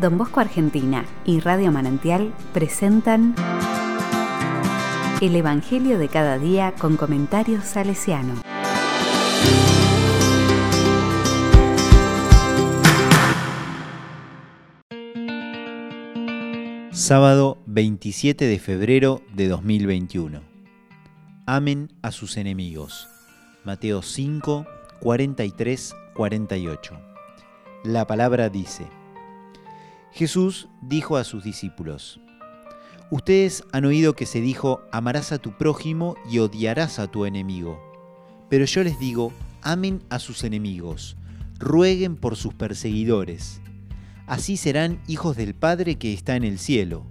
Don Bosco Argentina y Radio Manantial presentan El Evangelio de cada día con comentarios salesiano. Sábado 27 de febrero de 2021. Amen a sus enemigos. Mateo 5, 43, 48. La palabra dice, Jesús dijo a sus discípulos, Ustedes han oído que se dijo, amarás a tu prójimo y odiarás a tu enemigo. Pero yo les digo, amen a sus enemigos, rueguen por sus perseguidores. Así serán hijos del Padre que está en el cielo,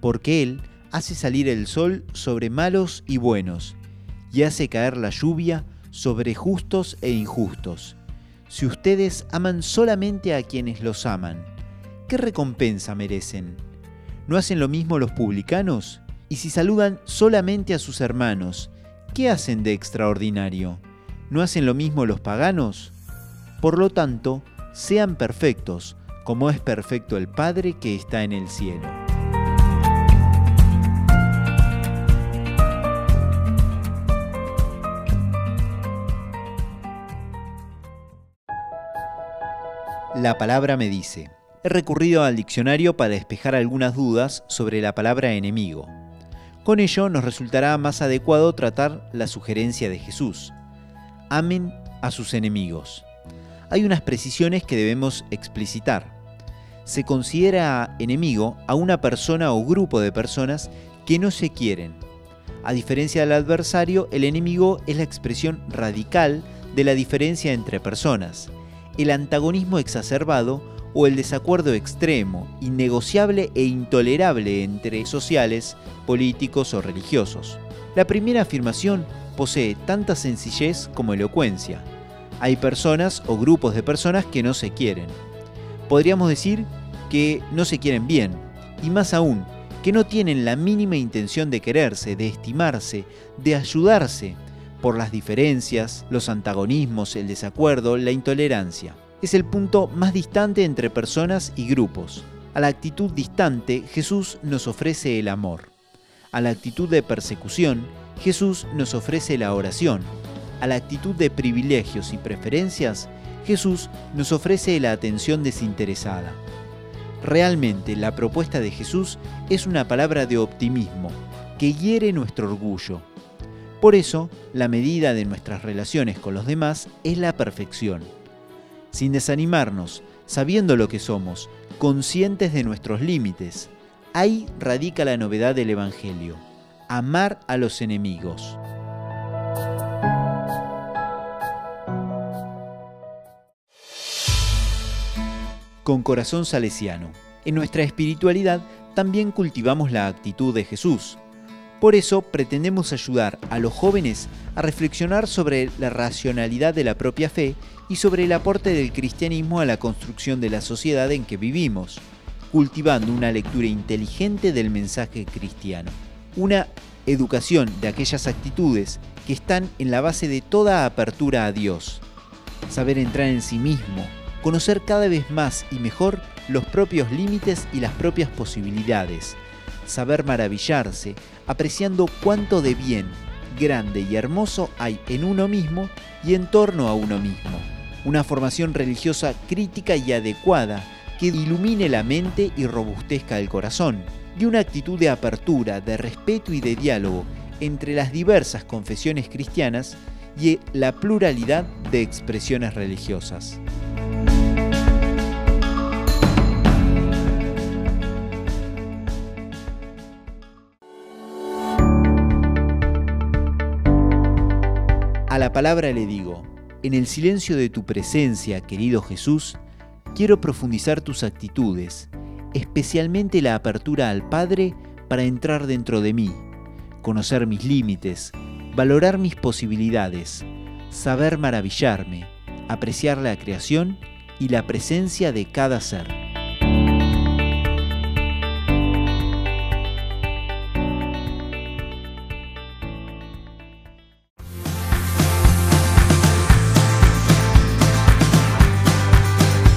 porque Él hace salir el sol sobre malos y buenos, y hace caer la lluvia sobre justos e injustos. Si ustedes aman solamente a quienes los aman, ¿qué recompensa merecen? ¿No hacen lo mismo los publicanos? Y si saludan solamente a sus hermanos, ¿qué hacen de extraordinario? ¿No hacen lo mismo los paganos? Por lo tanto, sean perfectos, como es perfecto el Padre que está en el cielo. La palabra me dice. Recurrido al diccionario para despejar algunas dudas sobre la palabra enemigo. Con ello nos resultará más adecuado tratar la sugerencia de Jesús. Amen a sus enemigos. Hay unas precisiones que debemos explicitar. Se considera enemigo a una persona o grupo de personas que no se quieren. A diferencia del adversario, el enemigo es la expresión radical de la diferencia entre personas el antagonismo exacerbado o el desacuerdo extremo, innegociable e intolerable entre sociales, políticos o religiosos. La primera afirmación posee tanta sencillez como elocuencia. Hay personas o grupos de personas que no se quieren. Podríamos decir que no se quieren bien, y más aún, que no tienen la mínima intención de quererse, de estimarse, de ayudarse, por las diferencias, los antagonismos, el desacuerdo, la intolerancia. Es el punto más distante entre personas y grupos. A la actitud distante Jesús nos ofrece el amor. A la actitud de persecución Jesús nos ofrece la oración. A la actitud de privilegios y preferencias Jesús nos ofrece la atención desinteresada. Realmente la propuesta de Jesús es una palabra de optimismo que hiere nuestro orgullo, por eso, la medida de nuestras relaciones con los demás es la perfección. Sin desanimarnos, sabiendo lo que somos, conscientes de nuestros límites, ahí radica la novedad del Evangelio, amar a los enemigos. Con corazón salesiano. En nuestra espiritualidad también cultivamos la actitud de Jesús, por eso pretendemos ayudar a los jóvenes a reflexionar sobre la racionalidad de la propia fe y sobre el aporte del cristianismo a la construcción de la sociedad en que vivimos, cultivando una lectura inteligente del mensaje cristiano. Una educación de aquellas actitudes que están en la base de toda apertura a Dios. Saber entrar en sí mismo, conocer cada vez más y mejor los propios límites y las propias posibilidades, saber maravillarse, apreciando cuánto de bien, grande y hermoso hay en uno mismo y en torno a uno mismo. Una formación religiosa crítica y adecuada que ilumine la mente y robustezca el corazón, y una actitud de apertura, de respeto y de diálogo entre las diversas confesiones cristianas y la pluralidad de expresiones religiosas. A la palabra le digo, en el silencio de tu presencia, querido Jesús, quiero profundizar tus actitudes, especialmente la apertura al Padre para entrar dentro de mí, conocer mis límites, valorar mis posibilidades, saber maravillarme, apreciar la creación y la presencia de cada ser.